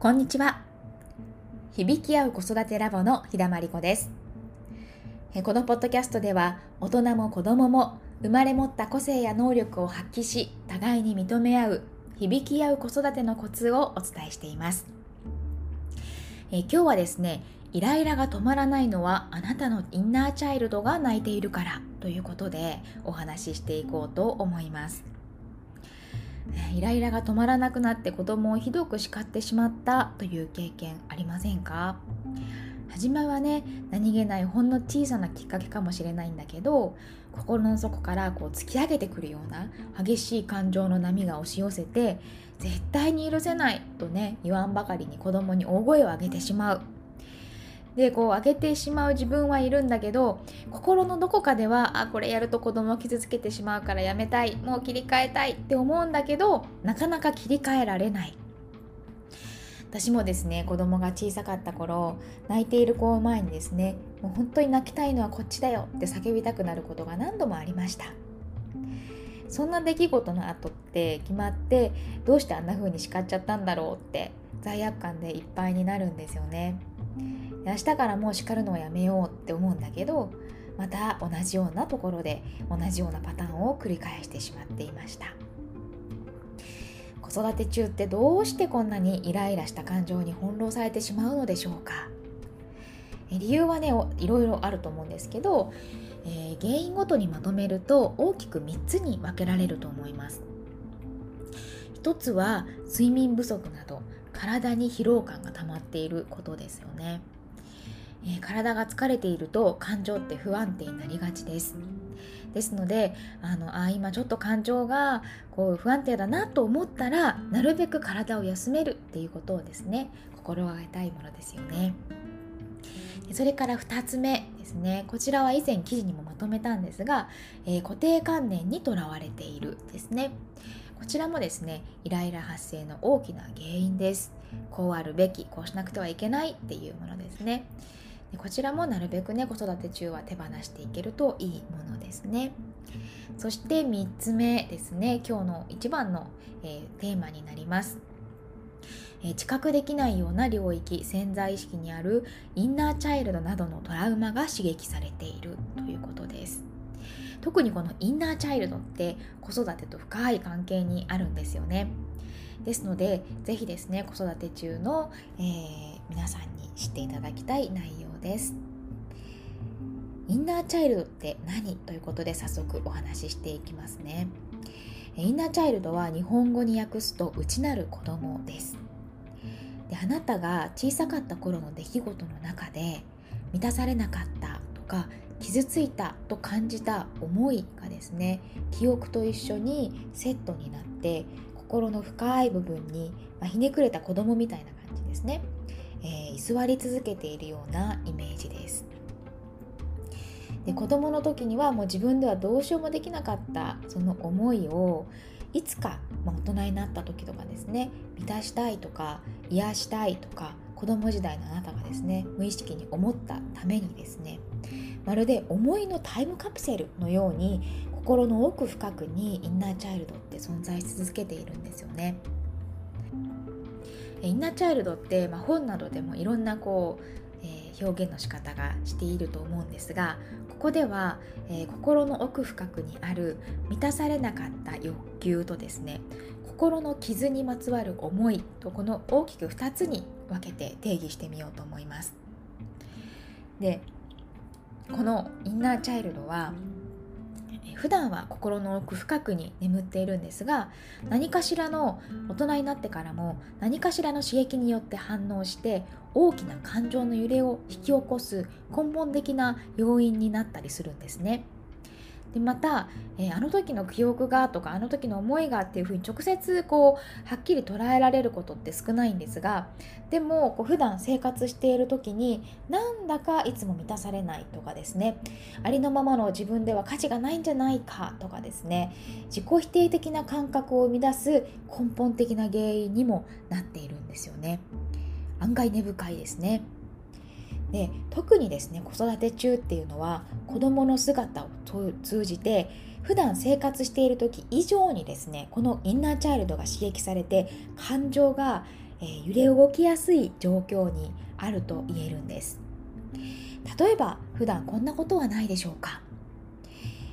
こんにちは。響き合う子育てラボの日田真理子です。このポッドキャストでは大人も子供も生まれ持った個性や能力を発揮し互いに認め合う響き合う子育てのコツをお伝えしています。え今日はですねイライラが止まらないのはあなたのインナーチャイルドが泣いているからということでお話ししていこうと思います。イライラが止まらなくなって子供をひどく叱ってしまったという経験ありませんか？初めはね何気ないほんの小さなきっかけかもしれないんだけど心の底からこう突き上げてくるような激しい感情の波が押し寄せて絶対に許せないとね言わんばかりに子供に大声を上げてしまう。でこう上げてしまう自分はいるんだけど心のどこかではあこれやると子供を傷つけてしまうからやめたいもう切り替えたいって思うんだけどなかなか切り替えられない。私もですね子供が小さかった頃泣いている子を前にですねもう本当に泣きたいのはこっちだよって叫びたくなることが何度もありました。そんな出来事の後って決まってどうしてあんな風に叱っちゃったんだろうって罪悪感でいっぱいになるんですよね。明日からもう叱るのをやめようって思うんだけどまた同じようなところで同じようなパターンを繰り返してしまっていました。子育て中ってどうしてこんなにイライラした感情に翻弄されてしまうのでしょうか？理由はねいろいろあると思うんですけど、えー、原因ごとにまとめると大きく3つに分けられると思います。一つは睡眠不足など体に疲労感が溜まっていることですよね。え、体が疲れていると感情って不安定になりがちです。ですのであのあ今ちょっと感情がこう不安定だなと思ったらなるべく体を休めるっていうことをですね心がけたいものですよね。それから2つ目ですね。こちらは以前記事にもまとめたんですが、えー、固定観念にとらわれているですね。こちらもですねイライラ発生の大きな原因です。こうあるべきこうしなくてはいけないっていうものですね。でこちらもなるべくね子育て中は手放していけるといいものですね。そして3つ目ですね今日の一番の、えー、テーマになります。え知覚できないような領域潜在意識にあるインナーチャイルドなどのトラウマが刺激されているということです。特にこのインナーチャイルドって子育てと深い関係にあるんですよね。ですので是非ですね子育て中の、えー、皆さんに知っていただきたい内容です。インナーチャイルドって何？ということで早速お話ししていきますね。インナーチャイルドは日本語に訳すと内なる子供です。であなたが小さかった頃の出来事の中で満たされなかったとか傷ついたと感じた思いがですね記憶と一緒にセットになって心の深い部分に、まあ、ひねくれた子供みたいな感じですね。えー、居座り続けているようなイメージですで子供の時にはもう自分ではどうしようもできなかったその思いをいつか、まあ、大人になった時とかですね満たしたいとか癒したいとか子供時代のあなたがですね無意識に思ったためにですねまるで思いのタイムカプセルのように心の奥深くにインナーチャイルドって存在し続けているんですよね。インナーチャイルドって、まあ、本などでもいろんなこう、えー、表現の仕方がしていると思うんですがここでは、えー、心の奥深くにある満たされなかった欲求とですね心の傷にまつわる思いとこの大きく2つに分けて定義してみようと思います。でこのインナーチャイルドは普段は心の奥深くに眠っているんですが何かしらの大人になってからも何かしらの刺激によって反応して大きな感情の揺れを引き起こす根本的な要因になったりするんですね。でまた、えー、あの時の記憶がとかあの時の思いがっていうふうに直接こうはっきり捉えられることって少ないんですがでもこう普段生活している時になんだかいつも満たされないとかですね。ありのままの自分では価値がないんじゃないかとかですね。自己否定的な感覚を生み出す根本的な原因にもなっているんですよね。案外根深いですね。で特にですね子育て中っていうのは子どもの姿を通じて普段生活している時以上にですねこのインナーチャイルドが刺激されて感情がえー、揺れ動きやすい状況にあると言えるんです。例えば普段こんなことはないでしょうか。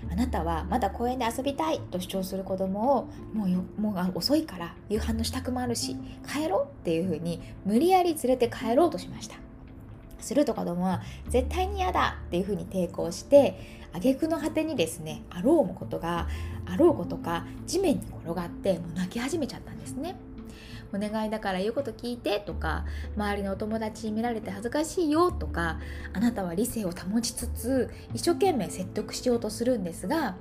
あなたはまだ公園で遊びたいと主張する子供をもうよもう遅いから夕飯の支度もあるし帰ろうっていうふうに無理やり連れて帰ろうとしました。すると子供は絶対に嫌だっていうふうに抵抗して挙句の果てにですねあろうもことがあろうことか地面に転がってもう泣き始めちゃったんですね。お願いだから言うこと聞いてとか周りのお友達に見られて恥ずかしいよとかあなたは理性を保ちつつ一生懸命説得しようとするんですが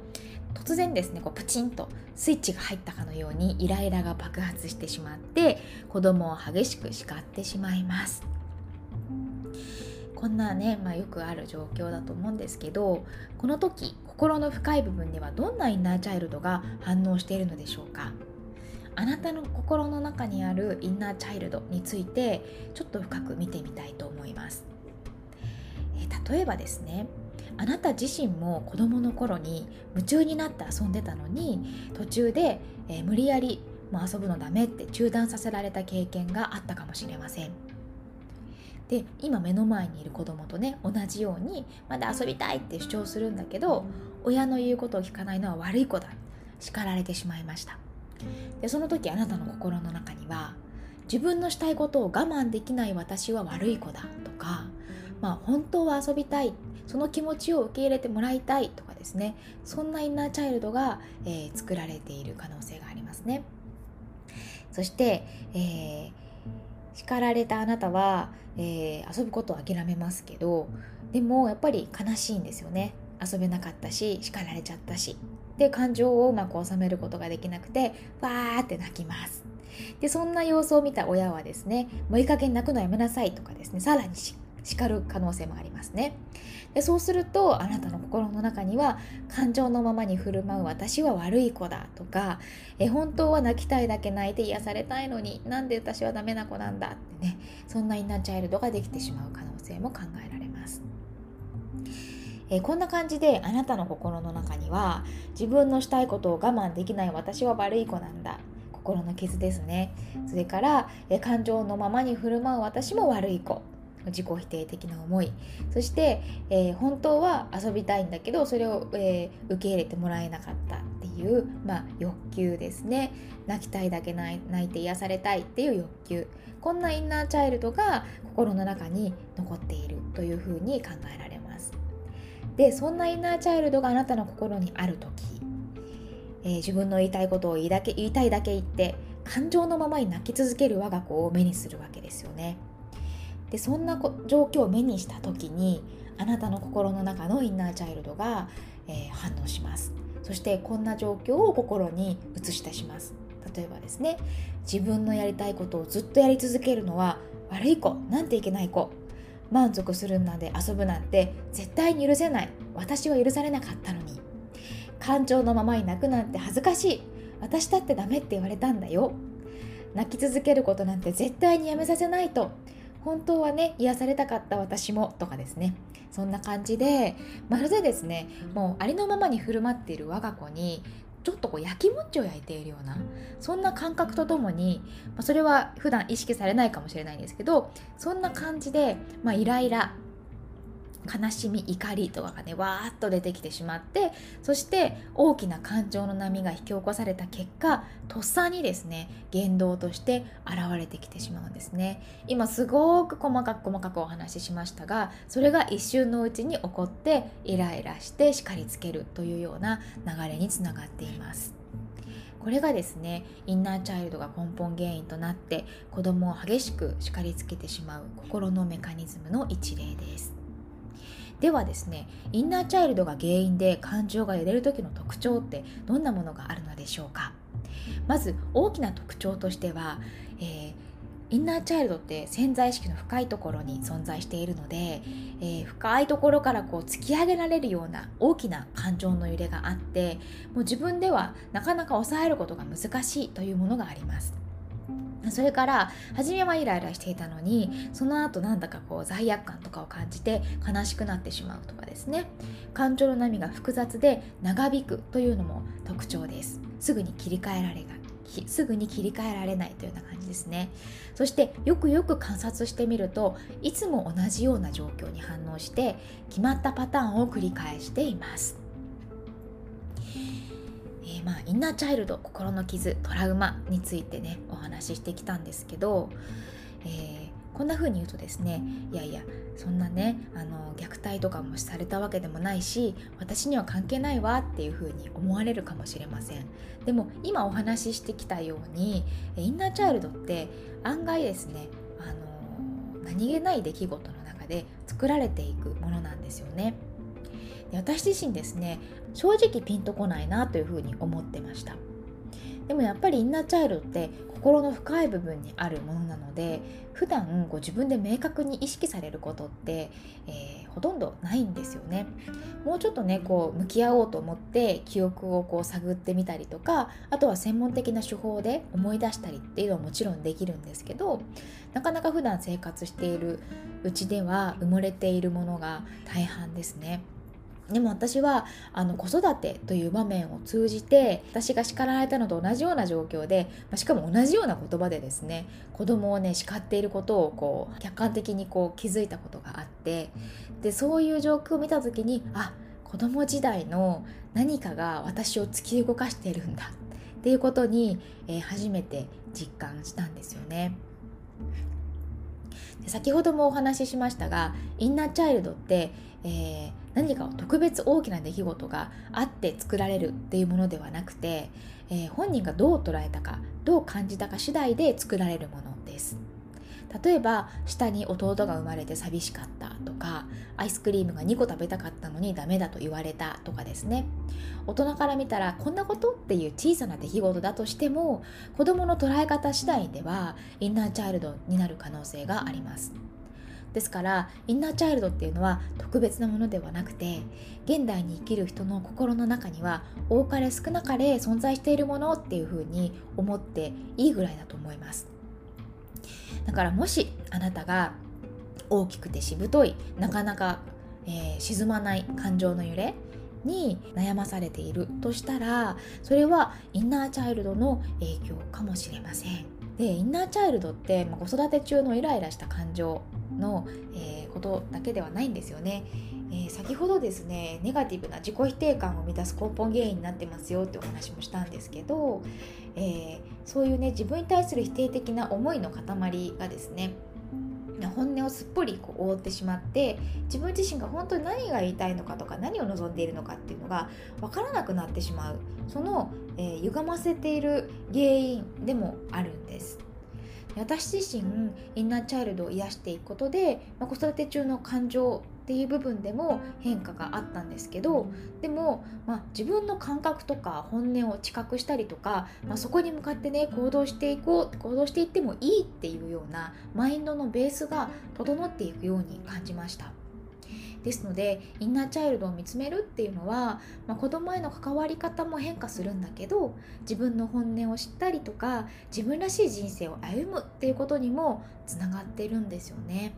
突然ですねこうプチンとスイッチが入ったかのようにイライラが爆発してしまって子供を激しく叱ってしまいます。こんなね、まあ、よくある状況だと思うんですけどこの時心の深い部分にはどんなインナーチャイルドが反応しているのでしょうか？あなたの心の中にあるインナーチャイルドについてちょっと深く見てみたいと思います。え例えばですねあなた自身も子供の頃に夢中になって遊んでたのに途中で、え、無理やりもう遊ぶのダメって中断させられた経験があったかもしれません。で今目の前にいる子供とね同じようにまだ遊びたいって主張するんだけど親の言うことを聞かないのは悪い子だ。叱られてしまいました。でその時あなたの心の中には自分のしたいことを我慢できない私は悪い子だとか、まあ、本当は遊びたいその気持ちを受け入れてもらいたいとかですねそんなインナーチャイルドが、えー、作られている可能性がありますね。そして、えー、叱られたあなたは、えー、遊ぶことを諦めますけどでもやっぱり悲しいんですよね。遊べなかったし叱られちゃったし。で感情をうまく収めることができなくてわーって泣きます。でそんな様子を見た親はですねもういい加減泣くのやめなさいとかですねさらにしっ叱る可能性もありますね。でそうするとあなたの心の中には感情のままに振る舞う私は悪い子だとかえ本当は泣きたいだけ泣いて癒されたいのになんで私はダメな子なんだってねそんなインナーチャイルドができてしまう可能性も考えられます。え、こんな感じであなたの心の中には自分のしたいことを我慢できない私は悪い子なんだ。心の傷ですね。それから、え、感情のままに振る舞う私も悪い子。自己否定的な思い。そして、えー、本当は遊びたいんだけどそれを、えー、受け入れてもらえなかったっていう、まあ、欲求ですね。泣きたいだけ泣いて癒されたいっていう欲求。こんなインナーチャイルドが心の中に残っているというふうに考えられます。でそんなインナーチャイルドがあなたの心にある時、えー、自分の言いたいことを言いだけ言いたいだけ言って感情のままに泣き続ける我が子を目にするわけですよね。でそんな状況を目にした時にあなたの心の中のインナーチャイルドが、えー、反応します。そしてこんな状況を心に映し出します。例えばですね自分のやりたいことをずっとやり続けるのは悪い子なんていけない子。満足するなんで遊ぶなんて絶対に許せない。私は許されなかったのに。感情のままに泣くなんて恥ずかしい。私だってダメって言われたんだよ。泣き続けることなんて絶対にやめさせないと。本当はね癒されたかった私もとかですね。そんな感じでまるでですねもうありのままに振る舞っている我が子にちょっとこう焼きもちを焼いているようなそんな感覚とともに、まあ、それは普段意識されないかもしれないんですけどそんな感じで、まあ、イライラ悲しみ怒りとかがねわーっと出てきてしまってそして大きな感情の波が引き起こされた結果とっさにですね言動として現れてきてしまうんですね。今すごく細かく細かくお話ししましたがそれが一瞬のうちに起こってイライラして叱りつけるというような流れにつながっています。これがですねインナーチャイルドが根本原因となって子供を激しく叱りつけてしまう心のメカニズムの一例です。ではですねインナーチャイルドが原因で感情が揺れる時の特徴ってどんなものがあるのでしょうか？まず大きな特徴としては、えー、インナーチャイルドって潜在意識の深いところに存在しているので、えー、深いところからこう突き上げられるような大きな感情の揺れがあってもう自分ではなかなか抑えることが難しいというものがあります。それから初めはイライラしていたのにその後なんだかこう罪悪感とかを感じて悲しくなってしまうとかですね。感情の波が複雑で長引くというのも特徴です。すぐに切り替えられすぐに切り替えられないというような感じですね。そしてよくよく観察してみるといつも同じような状況に反応して決まったパターンを繰り返しています、まあ、インナーチャイルド心の傷トラウマについてねお話ししてきたんですけど、えー、こんな風に言うとですねいやいやそんなねあの虐待とかもされたわけでもないし私には関係ないわっていう風に思われるかもしれません。でも今お話ししてきたようにインナーチャイルドって案外ですねあの何気ない出来事の中で作られていくものなんですよね。で私自身ですね正直ピンとこないなというふうに思ってましたでもやっぱりインナーチャイルドって心の深い部分にあるものなので普段こう自分で明確に意識されることって、えー、ほとんどないんですよねもうちょっとねこう向き合おうと思って記憶をこう探ってみたりとかあとは専門的な手法で思い出したりっていうのはもちろんできるんですけどなかなか普段生活しているうちでは埋もれているものが大半ですね。でも私はあの子育てという場面を通じて私が叱られたのと同じような状況で、まあ、しかも同じような言葉でですね子供をね叱っていることをこう客観的にこう気づいたことがあってでそういう状況を見た時にあ子供時代の何かが私を突き動かしているんだっていうことに、えー、初めて実感したんですよね。で先ほどもお話ししましたがインナーチャイルドって、えー、何か特別大きな出来事があって作られるっていうものではなくて、えー、本人がどう捉えたかどう感じたか次第で作られるものです。例えば下に弟が生まれて寂しかったとかアイスクリームが2個食べたかったのにダメだと言われたとかですね大人から見たらこんなことっていう小さな出来事だとしても子どもの捉え方次第ではインナーチャイルドになる可能性がありますですからインナーチャイルドっていうのは特別なものではなくて現代に生きる人の心の中には多かれ少なかれ存在しているものっていうふうに思っていいぐらいだと思います。だからもしあなたが大きくてしぶといなかなか、えー、沈まない感情の揺れに悩まされているとしたらそれはインナーチャイルドの影響かもしれません。でインナーチャイルドって、まあ、子育て中のイライラした感情の、えー、ことだけではないんですよね、えー、先ほどですねネガティブな自己否定感を満たす根本原因になってますよってお話もしたんですけど、えー、そういうね自分に対する否定的な思いの塊がですね本音をすっぽりこう覆ってしまって自分自身が本当に何が言いたいのかとか何を望んでいるのかっていうのが分からなくなってしまうその、えー、歪ませている原因でもあるんです。私自身インナーチャイルドを癒していくことで、まあ、子育て中の感情っていう部分でも変化があったんですけどでも、まあ、自分の感覚とか本音を知覚したりとか、まあ、そこに向かってね行動していこう行動していってもいいっていうようなマインドのベースが整っていくように感じました。ですのでインナーチャイルドを見つめるっていうのは、まあ、子供への関わり方も変化するんだけど自分の本音を知ったりとか自分らしい人生を歩むっていうことにもつながってるんですよね。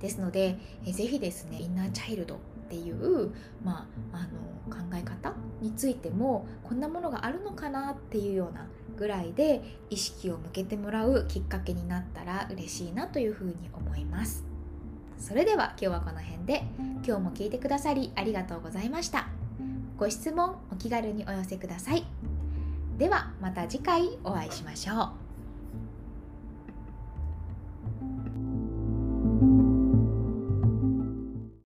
ですのでえぜひですねインナーチャイルドっていう、まあ、あの考え方についてもこんなものがあるのかなっていうようなぐらいで意識を向けてもらうきっかけになったら嬉しいなというふうに思います。それでは今日はこの辺で。今日も聞いてくださりありがとうございました。ご質問お気軽にお寄せください。ではまた次回お会いしましょう。